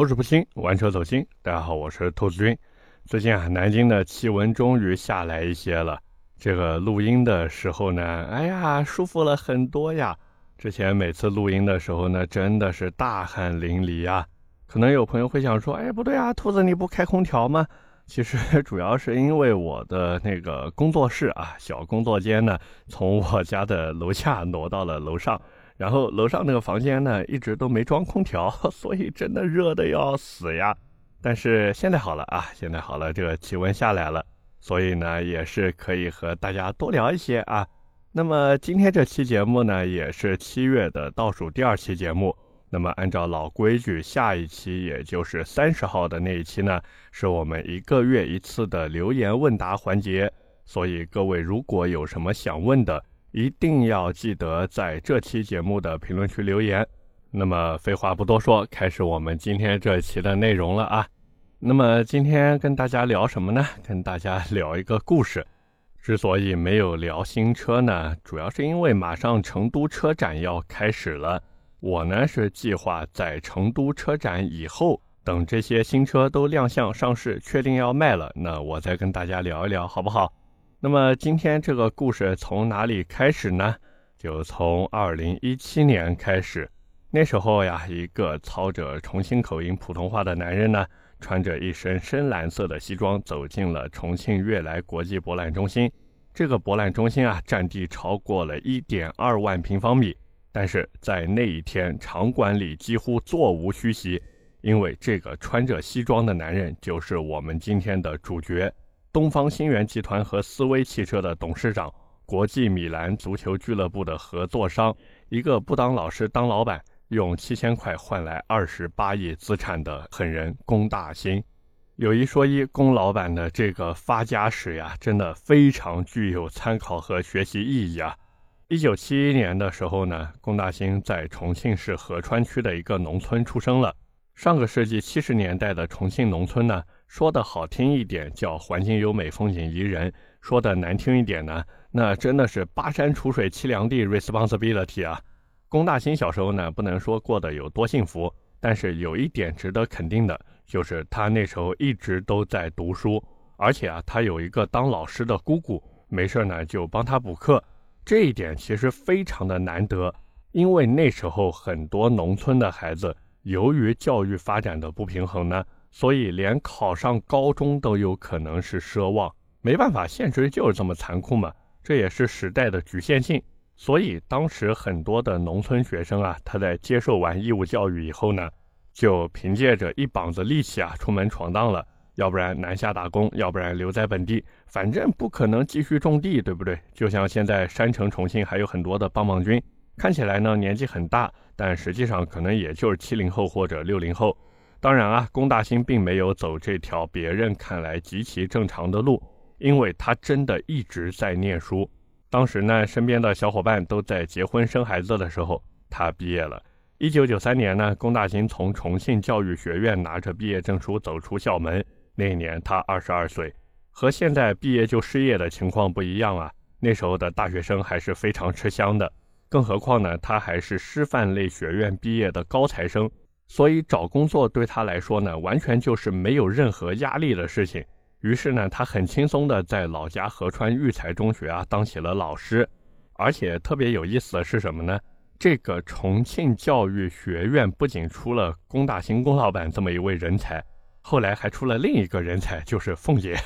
口齿不清，玩车走心。大家好，我是兔子君。最近啊，南京的气温终于下来一些了。这个录音的时候呢，哎呀，舒服了很多呀。之前每次录音的时候呢，真的是大汗淋漓啊。可能有朋友会想说，哎，不对啊，兔子你不开空调吗？其实 主要是因为我的那个工作室啊，小工作间呢，从我家的楼下挪到了楼上。然后楼上那个房间呢，一直都没装空调，所以真的热的要死呀。但是现在好了啊，现在好了，这个气温下来了，所以呢，也是可以和大家多聊一些啊。那么今天这期节目呢，也是七月的倒数第二期节目。那么按照老规矩，下一期也就是三十号的那一期呢，是我们一个月一次的留言问答环节。所以各位如果有什么想问的，一定要记得在这期节目的评论区留言。那么废话不多说，开始我们今天这期的内容了啊。那么今天跟大家聊什么呢？跟大家 聊一个故事。之所以没有聊新车呢，主要是因为马上成都车展要开始了。我呢是计划在成都车展以后，等这些新车都亮相上市，确定要卖了，那我再跟大家聊一聊，好不好？那么今天这个故事从哪里开始呢？就从二零一七年开始。那时候呀，一个操着重庆口音普通话的男人呢，穿着一身深蓝色的西装，走进了重庆悦来国际博览中心。这个博览中心啊，占地超过了一点二万平方米。但是在那一天，场馆里几乎座无虚席，因为这个穿着西装的男人就是我们今天的主角。东方新源集团和思威汽车的董事长，国际米兰足球俱乐部的合作商，一个不当老师当老板，用七千块换来二十八亿资产的狠人龚大兴。有一说一，龚老板的这个发家史呀，真的非常具有参考和学习意义啊！一九七一年的时候呢，龚大兴在重庆市合川区的一个农村出生了。上个世纪七十年代的重庆农村呢。说的好听一点叫环境优美、风景宜人；说的难听一点呢，那真的是巴山楚水凄凉地，responsibility 啊！龚大兴小时候呢，不能说过得有多幸福，但是有一点值得肯定的，就是他那时候一直都在读书，而且啊，他有一个当老师的姑姑，没事呢就帮他补课，这一点其实非常的难得，因为那时候很多农村的孩子由于教育发展的不平衡呢。所以，连考上高中都有可能是奢望，没办法，现实就是这么残酷嘛。这也是时代的局限性。所以，当时很多的农村学生啊，他在接受完义务教育以后呢，就凭借着一膀子力气啊，出门闯荡了。要不然南下打工，要不然留在本地，反正不可能继续种地，对不对？就像现在山城重庆还有很多的棒棒军，看起来呢年纪很大，但实际上可能也就是七零后或者六零后。当然啊，龚大兴并没有走这条别人看来极其正常的路，因为他真的一直在念书。当时呢，身边的小伙伴都在结婚生孩子的时候，他毕业了。一九九三年呢，龚大兴从重庆教育学院拿着毕业证书走出校门。那一年他二十二岁，和现在毕业就失业的情况不一样啊。那时候的大学生还是非常吃香的，更何况呢，他还是师范类学院毕业的高材生。所以找工作对他来说呢，完全就是没有任何压力的事情。于是呢，他很轻松的在老家合川育才中学啊当起了老师。而且特别有意思的是什么呢？这个重庆教育学院不仅出了龚大兴龚老板这么一位人才，后来还出了另一个人才，就是凤姐。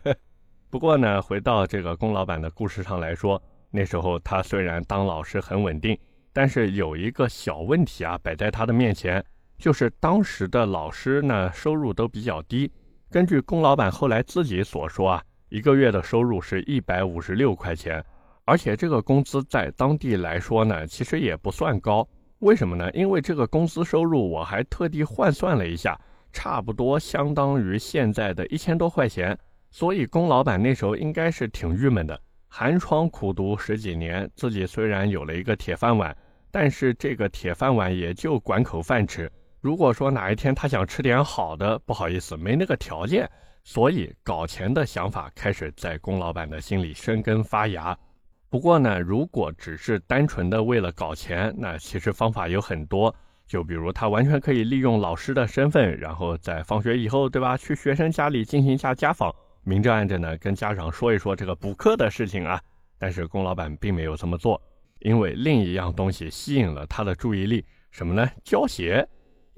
不过呢，回到这个龚老板的故事上来说，那时候他虽然当老师很稳定，但是有一个小问题啊摆在他的面前。就是当时的老师呢，收入都比较低。根据龚老板后来自己所说啊，一个月的收入是一百五十六块钱，而且这个工资在当地来说呢，其实也不算高。为什么呢？因为这个工资收入我还特地换算了一下，差不多相当于现在的一千多块钱。所以龚老板那时候应该是挺郁闷的，寒窗苦读十几年，自己虽然有了一个铁饭碗，但是这个铁饭碗也就管口饭吃。如果说哪一天他想吃点好的，不好意思，没那个条件，所以搞钱的想法开始在龚老板的心里生根发芽。不过呢，如果只是单纯的为了搞钱，那其实方法有很多。就比如他完全可以利用老师的身份，然后在放学以后，对吧，去学生家里进行一下家访，明着暗着呢跟家长说一说这个补课的事情啊。但是龚老板并没有这么做，因为另一样东西吸引了他的注意力，什么呢？胶鞋。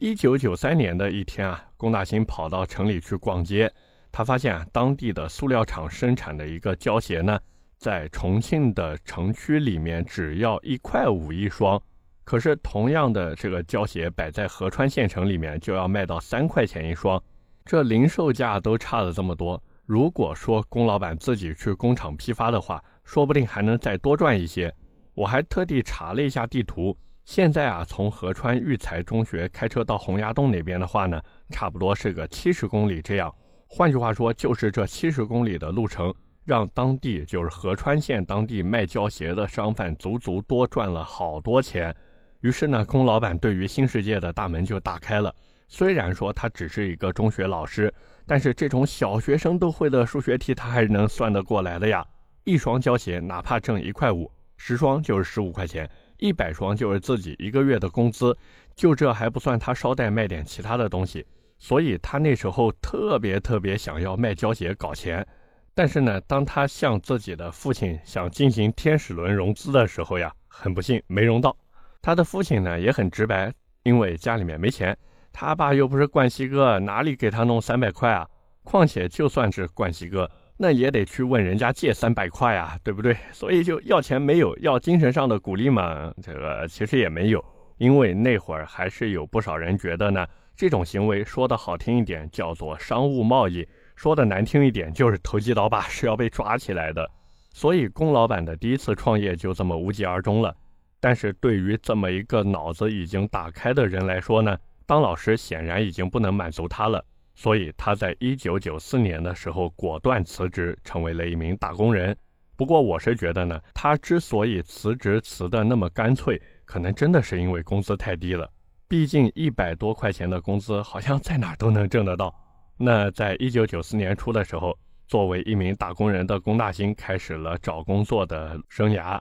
一九九三年的一天啊，龚大兴跑到城里去逛街，他发现啊，当地的塑料厂生产的一个胶鞋呢，在重庆的城区里面只要一块五一双，可是同样的这个胶鞋摆在合川县城里面就要卖到三块钱一双，这零售价都差了这么多。如果说龚老板自己去工厂批发的话，说不定还能再多赚一些。我还特地查了一下地图。现在啊，从合川育才中学开车到洪崖洞那边的话呢，差不多是个七十公里这样。换句话说，就是这七十公里的路程，让当地就是合川县当地卖胶鞋的商贩足足多赚了好多钱。于是呢，龚老板对于新世界的大门就打开了。虽然说他只是一个中学老师，但是这种小学生都会的数学题，他还是能算得过来的呀。一双胶鞋哪怕挣一块五，十双就是十五块钱。一百双就是自己一个月的工资，就这还不算他捎带卖点其他的东西，所以他那时候特别特别想要卖胶鞋搞钱。但是呢，当他向自己的父亲想进行天使轮融资的时候呀，很不幸没融到。他的父亲呢也很直白，因为家里面没钱，他爸又不是冠希哥，哪里给他弄三百块啊？况且就算是冠希哥。那也得去问人家借三百块啊，对不对？所以就要钱没有，要精神上的鼓励嘛，这个其实也没有，因为那会儿还是有不少人觉得呢，这种行为说的好听一点叫做商务贸易，说的难听一点就是投机倒把，是要被抓起来的。所以龚老板的第一次创业就这么无疾而终了。但是对于这么一个脑子已经打开的人来说呢，当老师显然已经不能满足他了。所以他在一九九四年的时候果断辞职，成为了一名打工人。不过我是觉得呢，他之所以辞职辞的那么干脆，可能真的是因为工资太低了。毕竟一百多块钱的工资，好像在哪都能挣得到。那在一九九四年初的时候，作为一名打工人的龚大兴开始了找工作的生涯。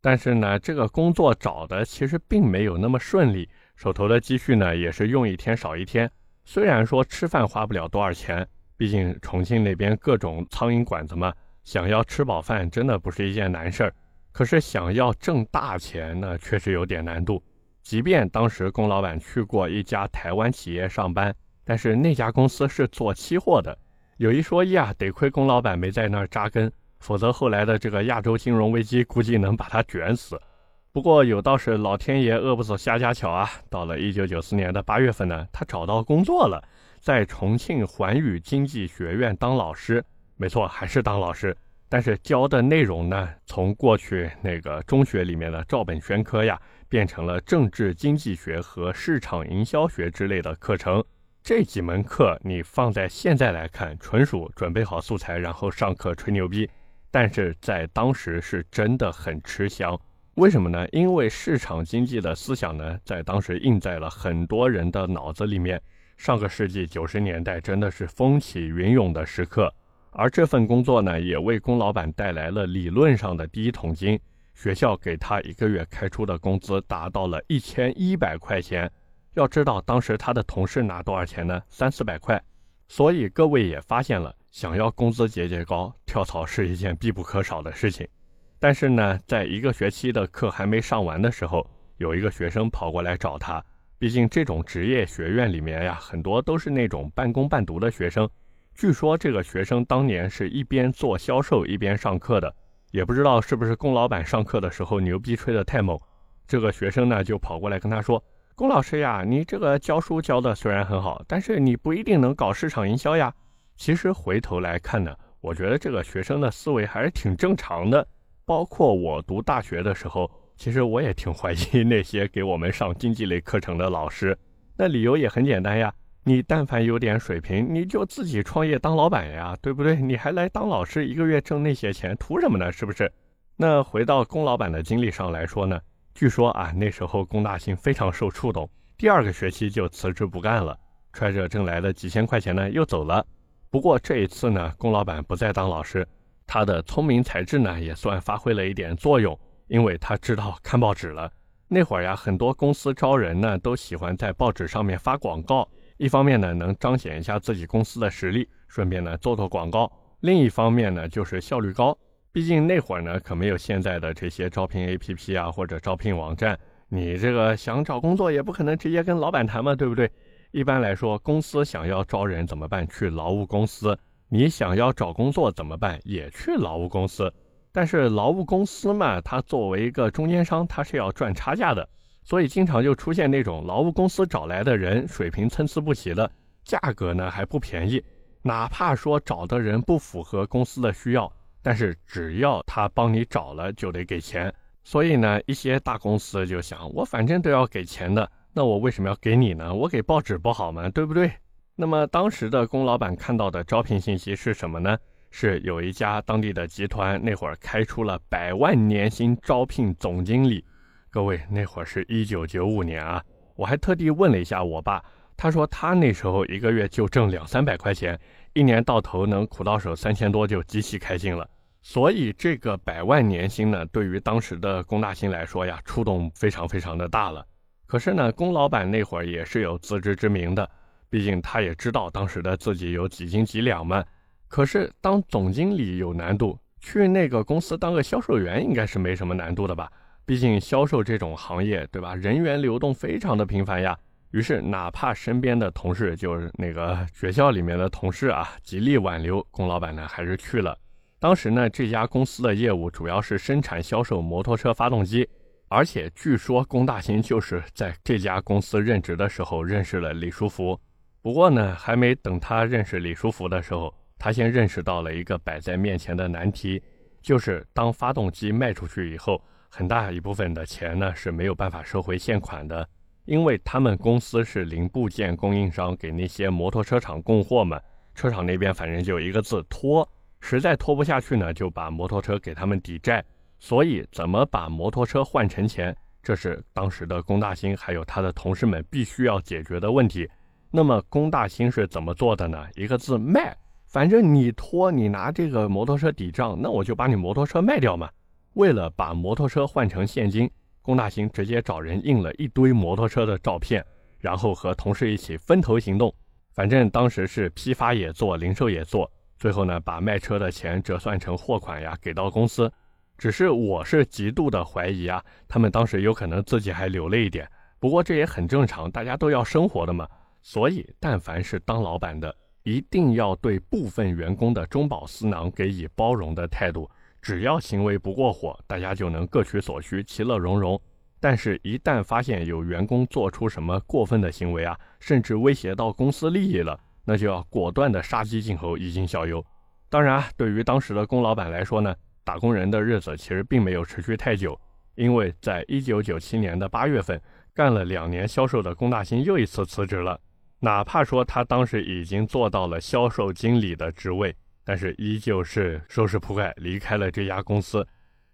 但是呢，这个工作找的其实并没有那么顺利，手头的积蓄呢也是用一天少一天。虽然说吃饭花不了多少钱，毕竟重庆那边各种苍蝇馆子嘛，想要吃饱饭真的不是一件难事儿。可是想要挣大钱呢，确实有点难度。即便当时龚老板去过一家台湾企业上班，但是那家公司是做期货的。有一说一啊，得亏龚老板没在那儿扎根，否则后来的这个亚洲金融危机估计能把他卷死。不过有道是老天爷饿不死瞎家巧啊！到了一九九四年的八月份呢，他找到工作了，在重庆环宇经济学院当老师。没错，还是当老师，但是教的内容呢，从过去那个中学里面的照本宣科呀，变成了政治经济学和市场营销学之类的课程。这几门课你放在现在来看，纯属准备好素材然后上课吹牛逼，但是在当时是真的很吃香。为什么呢？因为市场经济的思想呢，在当时印在了很多人的脑子里面。上个世纪九十年代真的是风起云涌的时刻，而这份工作呢，也为龚老板带来了理论上的第一桶金。学校给他一个月开出的工资达到了一千一百块钱。要知道，当时他的同事拿多少钱呢？三四百块。所以各位也发现了，想要工资节节高，跳槽是一件必不可少的事情。但是呢，在一个学期的课还没上完的时候，有一个学生跑过来找他。毕竟这种职业学院里面呀，很多都是那种半工半读的学生。据说这个学生当年是一边做销售一边上课的，也不知道是不是龚老板上课的时候牛逼吹得太猛。这个学生呢就跑过来跟他说：“龚老师呀，你这个教书教的虽然很好，但是你不一定能搞市场营销呀。”其实回头来看呢，我觉得这个学生的思维还是挺正常的。包括我读大学的时候，其实我也挺怀疑那些给我们上经济类课程的老师。那理由也很简单呀，你但凡有点水平，你就自己创业当老板呀，对不对？你还来当老师，一个月挣那些钱，图什么呢？是不是？那回到龚老板的经历上来说呢，据说啊，那时候龚大兴非常受触动，第二个学期就辞职不干了，揣着挣来的几千块钱呢，又走了。不过这一次呢，龚老板不再当老师。他的聪明才智呢，也算发挥了一点作用，因为他知道看报纸了。那会儿呀，很多公司招人呢，都喜欢在报纸上面发广告。一方面呢，能彰显一下自己公司的实力，顺便呢做做广告；另一方面呢，就是效率高。毕竟那会儿呢，可没有现在的这些招聘 APP 啊，或者招聘网站。你这个想找工作，也不可能直接跟老板谈嘛，对不对？一般来说，公司想要招人怎么办？去劳务公司。你想要找工作怎么办？也去劳务公司。但是劳务公司嘛，它作为一个中间商，它是要赚差价的，所以经常就出现那种劳务公司找来的人水平参差不齐的，价格呢还不便宜。哪怕说找的人不符合公司的需要，但是只要他帮你找了，就得给钱。所以呢，一些大公司就想，我反正都要给钱的，那我为什么要给你呢？我给报纸不好吗？对不对？那么当时的龚老板看到的招聘信息是什么呢？是有一家当地的集团那会儿开出了百万年薪招聘总经理，各位那会儿是一九九五年啊，我还特地问了一下我爸，他说他那时候一个月就挣两三百块钱，一年到头能苦到手三千多就极其开心了。所以这个百万年薪呢，对于当时的龚大兴来说呀，触动非常非常的大了。可是呢，龚老板那会儿也是有自知之明的，毕竟他也知道当时的自己有几斤几两嘛。可是当总经理有难度，去那个公司当个销售员应该是没什么难度的吧？毕竟销售这种行业，对吧？人员流动非常的频繁呀。于是哪怕身边的同事，就是那个学校里面的同事啊，极力挽留，龚老板呢还是去了。当时呢，这家公司的业务主要是生产销售摩托车发动机，而且据说龚大兴就是在这家公司任职的时候认识了李书福。不过呢，还没等他认识李书福的时候。他先认识到了一个摆在面前的难题，就是当发动机卖出去以后，很大一部分的钱呢是没有办法收回现款的，因为他们公司是零部件供应商，给那些摩托车厂供货嘛。车厂那边反正就一个字拖，实在拖不下去呢，就把摩托车给他们抵债。所以，怎么把摩托车换成钱，这是当时的龚大兴还有他的同事们必须要解决的问题。那么，龚大兴是怎么做的呢？一个字卖。反正你拖，你拿这个摩托车抵账，那我就把你摩托车卖掉嘛。为了把摩托车换成现金，龚大兴直接找人印了一堆摩托车的照片，然后和同事一起分头行动。反正当时是批发也做，零售也做，最后呢，把卖车的钱折算成货款呀，给到公司。只是我是极度的怀疑啊，他们当时有可能自己还留了一点。不过这也很正常，大家都要生活的嘛。所以，但凡是当老板的。一定要对部分员工的中饱私囊给予包容的态度，只要行为不过火，大家就能各取所需，其乐融融。但是，一旦发现有员工做出什么过分的行为啊，甚至威胁到公司利益了，那就要果断的杀鸡儆猴，以儆效尤。当然啊，对于当时的龚老板来说呢，打工人的日子其实并没有持续太久，因为在一九九七年的八月份，干了两年销售的龚大兴又一次辞职了。哪怕说他当时已经做到了销售经理的职位，但是依旧是收拾铺盖离开了这家公司。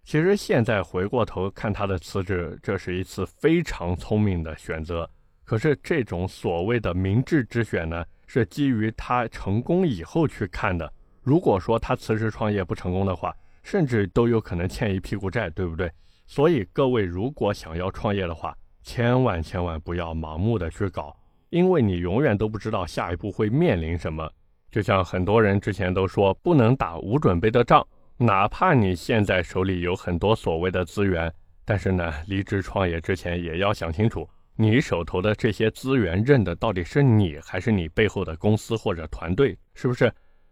其实现在回过头看他的辞职，这是一次非常聪明的选择。可是这种所谓的明智之选呢，是基于他成功以后去看的。如果说他辞职创业不成功的话，甚至都有可能欠一屁股债，对不对？所以各位如果想要创业的话，千万千万不要盲目的去搞。因为你永远都不知道下一步会面临什么，就像很多人之前都说不能打无准备的仗，哪怕你现在手里有很多所谓的资源，但是呢，离职创业之前也要想清楚，你手头的这些资源认的到底是你还是你背后的公司或者团队，是不是？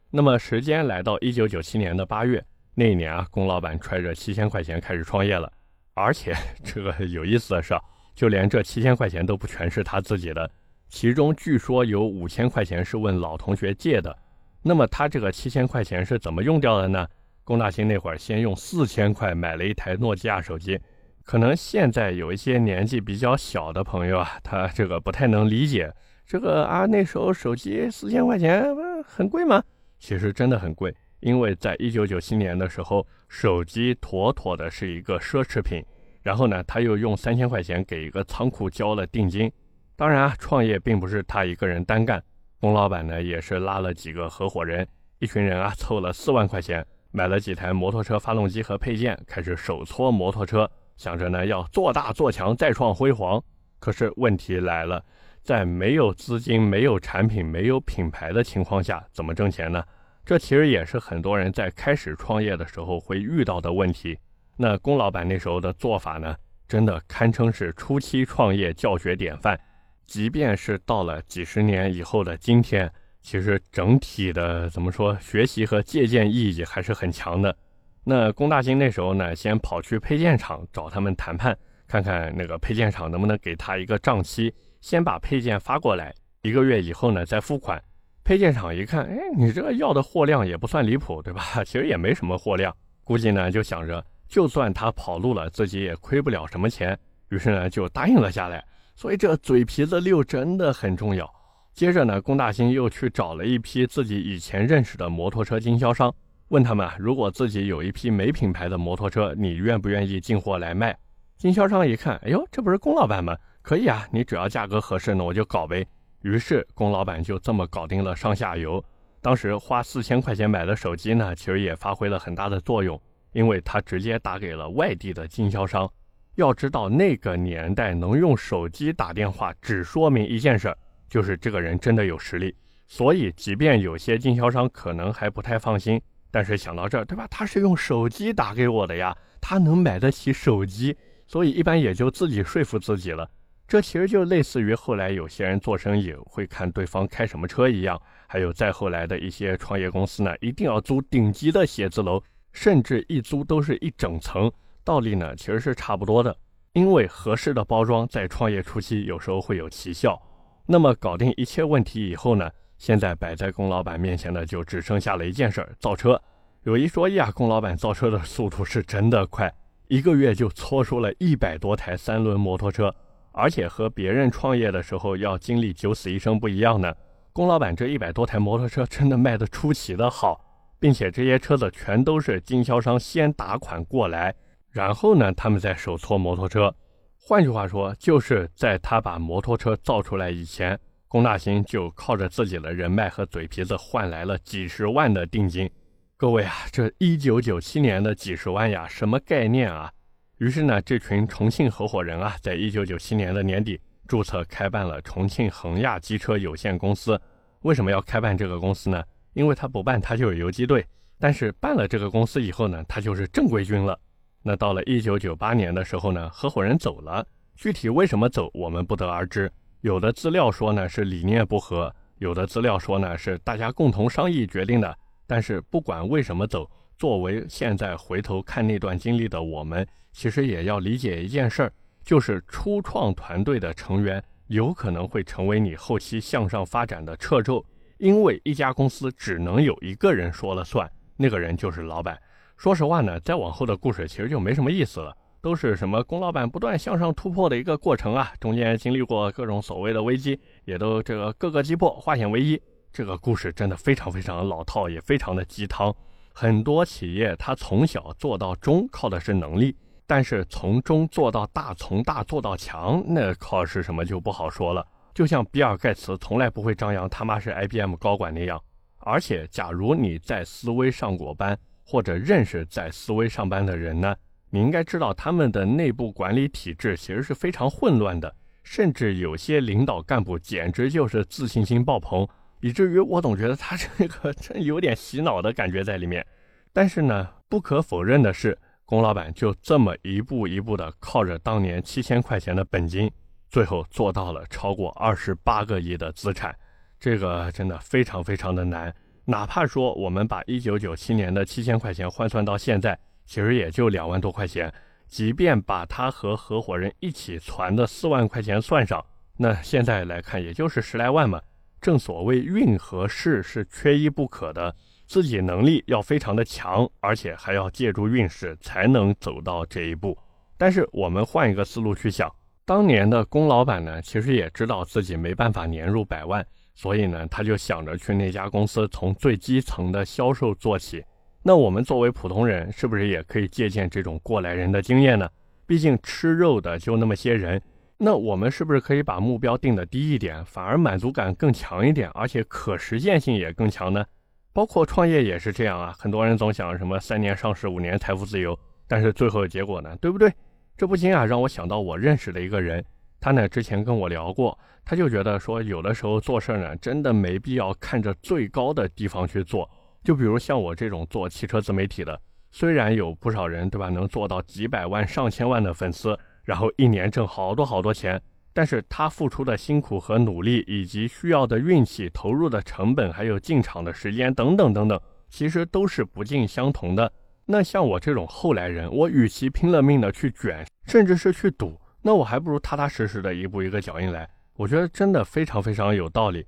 那么时间来到一九九七年的八月，那一年啊，龚老板揣着七千块钱开始创业了，而且 这个有意思的是，就连这七千块钱都不全是他自己的。其中据说有五千块钱是问老同学借的，那么他这个七千块钱是怎么用掉的呢？龚大兴那会儿先用四千块买了一台诺基亚手机，可能现在有一些年纪比较小的朋友啊，他这个不太能理解这个啊，那时候手机四千块钱不很贵吗？其实真的很贵，因为在一九九七年的时候，手机妥妥的是一个奢侈品。然后呢，他又用三千块钱给一个仓库交了定金。当然啊，创业并不是他一个人单干，龚老板呢也是拉了几个合伙人，一群人啊凑了四万块钱，买了几台摩托车发动机和配件，开始手搓摩托车。想着呢要做大做强，再创辉煌。可是问题来了，在没有资金、没有产品、没有品牌的情况下，怎么挣钱呢？这其实也是很多人在开始创业的时候会遇到的问题。那龚老板那时候的做法呢，真的堪称是初期创业教学典范。即便是到了几十年以后的今天，其实整体的怎么说，学习和借鉴意义还是很强的。那龚大兴那时候呢，先跑去配件厂找他们谈判，看看那个配件厂能不能给他一个账期，先把配件发过来，一个月以后呢再付款。配件厂一看，哎，你这个要的货量也不算离谱，对吧？其实也没什么货量，估计呢就想着，就算他跑路了，自己也亏不了什么钱，于是呢就答应了下来。所以这嘴皮子溜真的很重要。接着呢，龚大兴又去找了一批自己以前认识的摩托车经销商，问他们，如果自己有一批没品牌的摩托车，你愿不愿意进货来卖？经销商一看，哎呦，这不是龚老板吗？可以啊，你只要价格合适，那我就搞呗。于是，龚老板就这么搞定了上下游。当时花四千块钱买的手机呢，其实也发挥了很大的作用，因为他直接打给了外地的经销商。要知道，那个年代能用手机打电话，只说明一件事，就是这个人真的有实力。所以，即便有些经销商可能还不太放心，但是想到这儿，对吧？他是用手机打给我的呀，他能买得起手机，所以一般也就自己说服自己了。这其实就类似于后来有些人做生意会看对方开什么车一样，还有再后来的一些创业公司呢，一定要租顶级的写字楼，甚至一租都是一整层。道理呢其实是差不多的，因为合适的包装在创业初期有时候会有奇效。那么搞定一切问题以后呢，现在摆在龚老板面前的就只剩下了一件事儿：造车。有一说一啊，龚老板造车的速度是真的快，一个月就搓出了一百多台三轮摩托车。而且和别人创业的时候要经历九死一生不一样呢。龚老板这一百多台摩托车真的卖得出奇的好，并且这些车子全都是经销商先打款过来，然后呢他们再手搓摩托车。换句话说，就是在他把摩托车造出来以前，龚大兴就靠着自己的人脉和嘴皮子换来了几十万的定金。各位啊，这一九九七年的几十万呀，什么概念啊？于是呢，这群重庆合伙人啊，在一九九七年的年底注册开办了重庆恒亚机车有限公司。为什么要开办这个公司呢？因为他不办，他就是游击队；但是办了这个公司以后呢，他就是正规军了。那到了一九九八年的时候呢，合伙人走了，具体为什么走，我们不得而知。有的资料说呢是理念不合，有的资料说呢是大家共同商议决定的。但是不管为什么走，作为现在回头看那段经历的我们。其实也要理解一件事儿，就是初创团队的成员有可能会成为你后期向上发展的掣肘，因为一家公司只能有一个人说了算，那个人就是老板。说实话呢，再往后的故事其实就没什么意思了，都是什么龚老板不断向上突破的一个过程啊，中间经历过各种所谓的危机，也都这个各个击破，化险为夷。这个故事真的非常非常老套，也非常的鸡汤。很多企业他从小做到中，靠的是能力。但是从中做到大，从大做到强，那靠是什么就不好说了。就像比尔盖茨从来不会张扬他妈是 IBM 高管那样。而且，假如你在思威上过班，或者认识在思威上班的人呢，你应该知道他们的内部管理体制其实是非常混乱的，甚至有些领导干部简直就是自信心爆棚，以至于我总觉得他这个真有点洗脑的感觉在里面。但是呢，不可否认的是。龚老板就这么一步一步的靠着当年七千块钱的本金，最后做到了超过二十八个亿的资产，这个真的非常非常的难。哪怕说我们把一九九七年的七千块钱换算到现在，其实也就两万多块钱。即便把他和合伙人一起攒的四万块钱算上，那现在来看也就是十来万嘛。正所谓运和势是缺一不可的。自己能力要非常的强，而且还要借助运势才能走到这一步。但是我们换一个思路去想，当年的龚老板呢，其实也知道自己没办法年入百万，所以呢，他就想着去那家公司从最基层的销售做起。那我们作为普通人，是不是也可以借鉴这种过来人的经验呢？毕竟吃肉的就那么些人，那我们是不是可以把目标定的低一点，反而满足感更强一点，而且可实现性也更强呢？包括创业也是这样啊，很多人总想什么三年上市、五年财富自由，但是最后的结果呢，对不对？这不禁啊让我想到我认识的一个人，他呢之前跟我聊过，他就觉得说有的时候做事呢真的没必要看着最高的地方去做，就比如像我这种做汽车自媒体的，虽然有不少人对吧能做到几百万上千万的粉丝，然后一年挣好多好多钱，但是他付出的辛苦和努力，以及需要的运气、投入的成本，还有进场的时间等等等等，其实都是不尽相同的。那像我这种后来人，我与其拼了命的去卷，甚至是去赌，那我还不如踏踏实实的一步一个脚印来。我觉得真的非常非常有道理。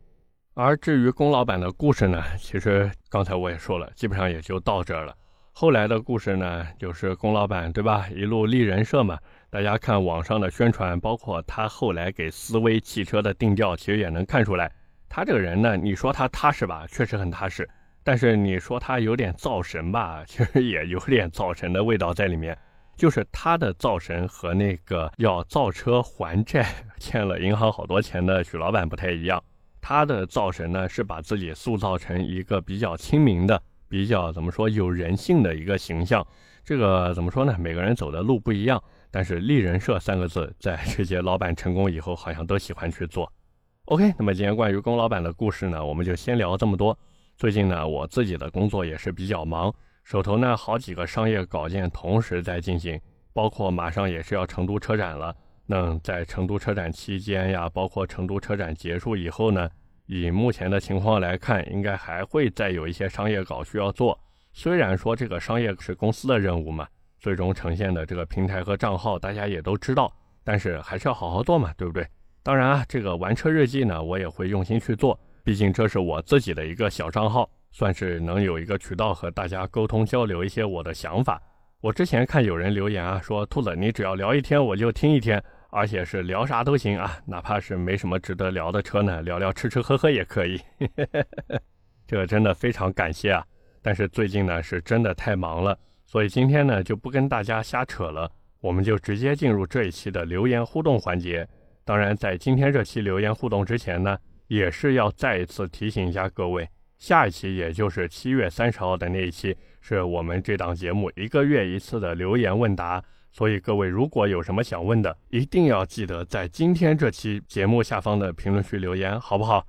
而至于龚老板的故事呢，其实刚才我也说了，基本上也就到这儿了。后来的故事呢，就是龚老板对吧，一路立人设嘛。大家看网上的宣传，包括他后来给思威汽车的定调，其实也能看出来，他这个人呢，你说他踏实吧，确实很踏实。但是你说他有点造神吧，其实也有点造神的味道在里面。就是他的造神和那个要造车还债、欠了银行好多钱的许老板不太一样。他的造神呢，是把自己塑造成一个比较亲民的、比较怎么说有人性的一个形象。这个怎么说呢？每个人走的路不一样，但是立人设三个字，在这些老板成功以后，好像都喜欢去做。OK，那么今天关于龚老板的故事呢，我们就先聊这么多。最近呢，我自己的工作也是比较忙，手头呢好几个商业稿件同时在进行，包括马上也是要成都车展了。那在成都车展期间呀，包括成都车展结束以后呢，以目前的情况来看，应该还会再有一些商业稿需要做。虽然说这个商业是公司的任务嘛，最终呈现的这个平台和账号大家也都知道，但是还是要好好做嘛，对不对？当然啊，这个玩车日记呢，我也会用心去做。毕竟这是我自己的一个小账号，算是能有一个渠道和大家沟通交流一些我的想法。我之前看有人留言啊，说兔子你只要聊一天我就听一天，而且是聊啥都行啊，哪怕是没什么值得聊的车呢，聊聊吃吃喝喝也可以。这个真的非常感谢啊！但是最近呢是真的太忙了，所以今天呢就不跟大家瞎扯了，我们就直接进入这一期的留言互动环节。当然，在今天这期留言互动之前呢。也是要再一次提醒一下各位，下一期也就是七月三十号的那一期，是我们这档节目一个月一次的留言问答。所以各位如果有什么想问的，一定要记得在今天这期节目下方的评论区留言，好不好？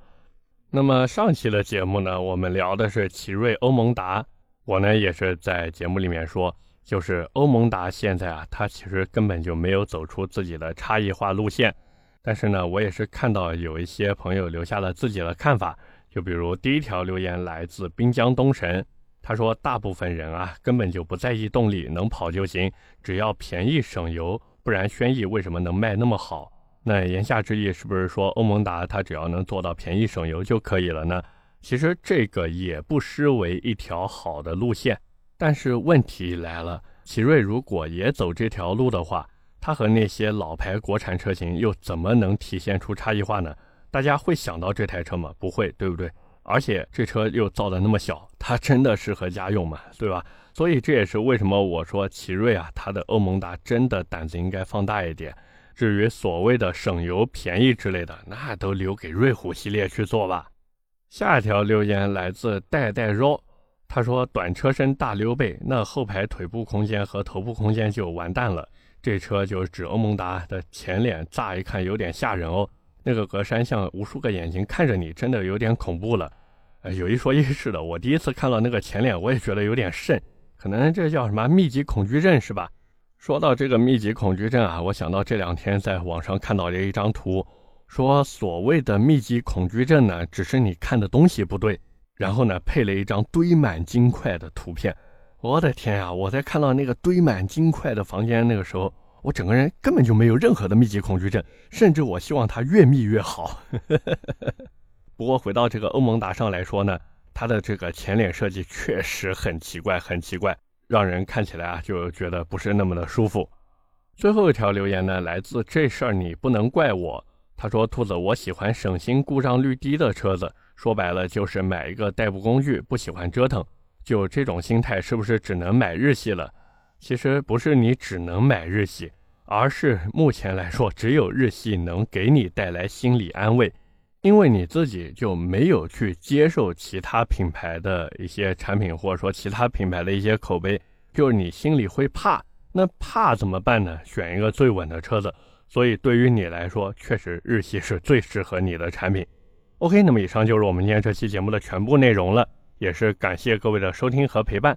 那么上期的节目呢，我们聊的是奇瑞欧盟达，我呢也是在节目里面说，就是欧盟达现在啊，它其实根本就没有走出自己的差异化路线。但是呢，我也是看到有一些朋友留下了自己的看法，就比如第一条留言来自滨江东神，他说大部分人啊根本就不在意动力，能跑就行，只要便宜省油，不然轩逸为什么能卖那么好？那言下之意是不是说欧盟达它只要能做到便宜省油就可以了呢？其实这个也不失为一条好的路线，但是问题来了，奇瑞如果也走这条路的话。它和那些老牌国产车型又怎么能体现出差异化呢？大家会想到这台车吗？不会，对不对？而且这车又造的那么小，它真的适合家用吗？对吧？所以这也是为什么我说奇瑞啊，它的欧盟达真的胆子应该放大一点。至于所谓的省油便宜之类的，那都留给瑞虎系列去做吧。下一条留言来自代代肉，他说短车身大溜背，那后排腿部空间和头部空间就完蛋了。这车就是指欧盟达的前脸，乍一看有点吓人哦。那个格栅像无数个眼睛看着你，真的有点恐怖了。呃，有一说一，是的，我第一次看到那个前脸，我也觉得有点瘆，可能这叫什么密集恐惧症是吧？说到这个密集恐惧症啊，我想到这两天在网上看到的一张图，说所谓的密集恐惧症呢，只是你看的东西不对，然后呢配了一张堆满金块的图片。我的天呀！我在看到那个堆满金块的房间那个时候，我整个人根本就没有任何的密集恐惧症，甚至我希望它越密越好。不过回到这个欧盟达上来说呢，它的这个前脸设计确实很奇怪，很奇怪，让人看起来啊就觉得不是那么的舒服。最后一条留言呢，来自这事儿你不能怪我。他说：“兔子，我喜欢省心、故障率低的车子，说白了就是买一个代步工具，不喜欢折腾。”就这种心态，是不是只能买日系了？其实不是，你只能买日系，而是目前来说，只有日系能给你带来心理安慰，因为你自己就没有去接受其他品牌的一些产品，或者说其他品牌的一些口碑，就是你心里会怕。那怕怎么办呢？选一个最稳的车子。所以对于你来说，确实日系是最适合你的产品。OK，那么以上就是我们今天这期节目的全部内容了，也是感谢各位的收听和陪伴。